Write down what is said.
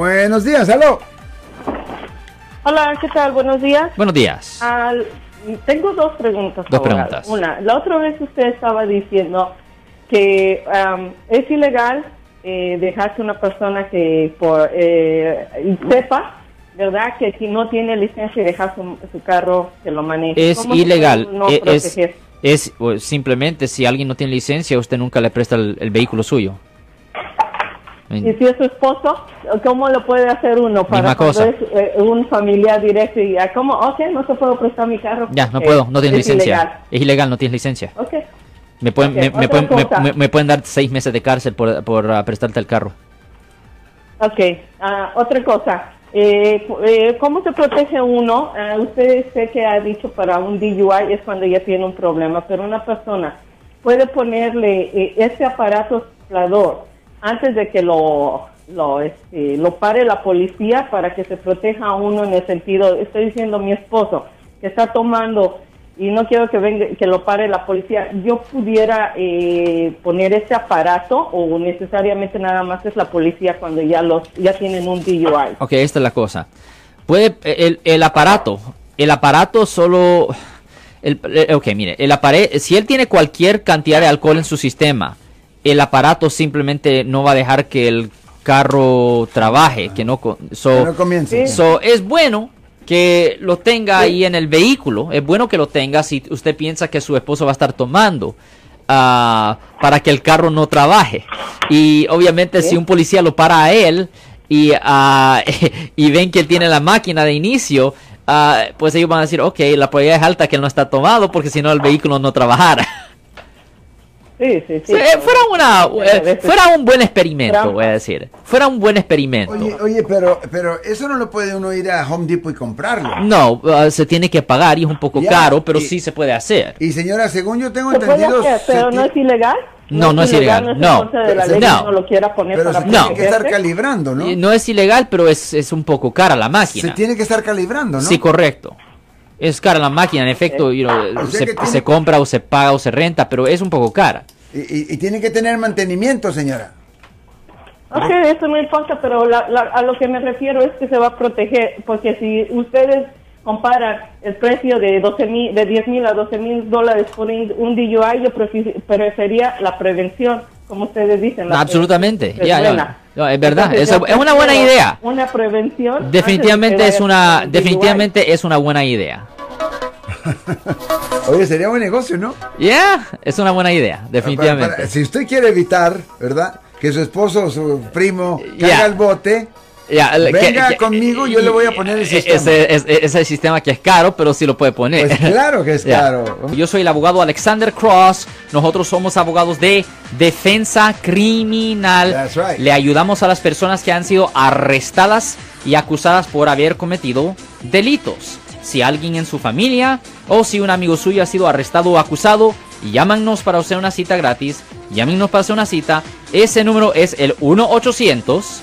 Buenos días, aló. Hola, ¿qué tal? Buenos días. Buenos días. Al- tengo dos preguntas. Dos abogado. preguntas. Una, la otra vez usted estaba diciendo que es ilegal eh, dejar que una persona que por eh, sepa, ¿verdad? Que si no tiene licencia dejar su, su carro que lo maneje. Es ¿Cómo se ilegal. uno E- es, proteger? es o, simplemente si alguien no tiene licencia, usted nunca le presta el, el vehículo suyo. Y si es su esposo, ¿cómo lo puede hacer uno para cosa. es eh, un familiar directo y ya, ¿cómo? Ok, no se puede prestar mi carro. Ya, no Eh, puedo, no tienes es licencia. ilegal. Es ilegal, no tienes licencia. Ok. Me pueden, me, pueden, me- pueden dar seis meses de cárcel por, por ah, prestarte el carro. Ok, ah, otra cosa. Eh, eh, ¿Cómo se protege uno? Ah, usted sé que ha dicho para un DUI es cuando ya tiene un problema, pero una persona puede ponerle eh, este aparato soplador antes de que lo, lo, este, lo pare la policía para que se proteja a uno en el sentido, estoy diciendo mi esposo que está tomando y no quiero que venga que lo pare la policía, yo pudiera eh, poner este aparato o necesariamente nada más es la policía cuando ya los ya tienen un DUI. Ok, esta es la cosa. Puede, el, el aparato, el aparato solo... El, ok, mire, el apare- si él tiene cualquier cantidad de alcohol en su sistema, el aparato simplemente no va a dejar que el carro trabaje, que no... so- Que no comience. So, es bueno que lo tenga ahí en el vehículo. Es bueno que lo tenga si usted piensa que su esposo va a estar tomando. ah, para que el carro no trabaje. Y obviamente si un policía lo para a él y, ah, y ven que él tiene la máquina de inicio, ah, pues ellos van a decir, ok, la probabilidad es alta que él no está tomado porque si no el vehículo no trabajara. Sí, sí, sí. Sí, fuera, una, eh, fuera un buen experimento, voy a decir. Fuera un buen experimento. Oye, oye, pero, pero eso no lo puede uno ir a Home Depot y comprarlo. No, ah, se tiene que pagar y es un poco Ya, caro, pero y- sí se puede hacer. Y señora, según yo tengo Se puede entendido, hacer, pero se no es ilegal. No, no es ilegal, No es no. contra de la Pero ley no. que uno lo quiera poner pero se para tiene que estar calibrando, ¿no? No es ilegal, pero es, es un poco cara la máquina. Se tiene que estar calibrando, ¿no? Sí, correcto. Es cara la máquina, en efecto, you know, O sea se, compra o se paga o se renta, pero es un poco cara. Y, y- y tiene que tener mantenimiento, señora. Ok, eso no importa, pero la- la- a lo que me refiero es que se va a proteger, porque si ustedes comparan el precio de 12 mil, de 10 mil a 12 mil dólares por un, DUI, yo prefi- prefería la prevención, como ustedes dicen. la Absolutamente, ya, ya. No, es verdad, Entonces, es una buena idea. Una prevención. Definitivamente es una, definitivamente es una buena idea. Oye, sería buen negocio, ¿no? Yeah, es una buena idea, definitivamente. para- si usted quiere evitar, ¿verdad? Que su esposo o su primo Ya. caiga al bote, Ya, Venga conmigo, yo le voy a poner el sistema. Ese, ese- ese sistema que es caro, pero sí lo puede poner. pues claro que es Ya. caro. Yo soy el abogado Alexander Cross. Nosotros somos abogados de defensa criminal. That's right. Le ayudamos a las personas que han sido arrestadas y acusadas por haber cometido delitos. Si alguien en su familia o si un amigo suyo ha sido arrestado o acusado, llámanos para hacer una cita gratis. Llámenos para hacer una cita. Ese número es el 1 800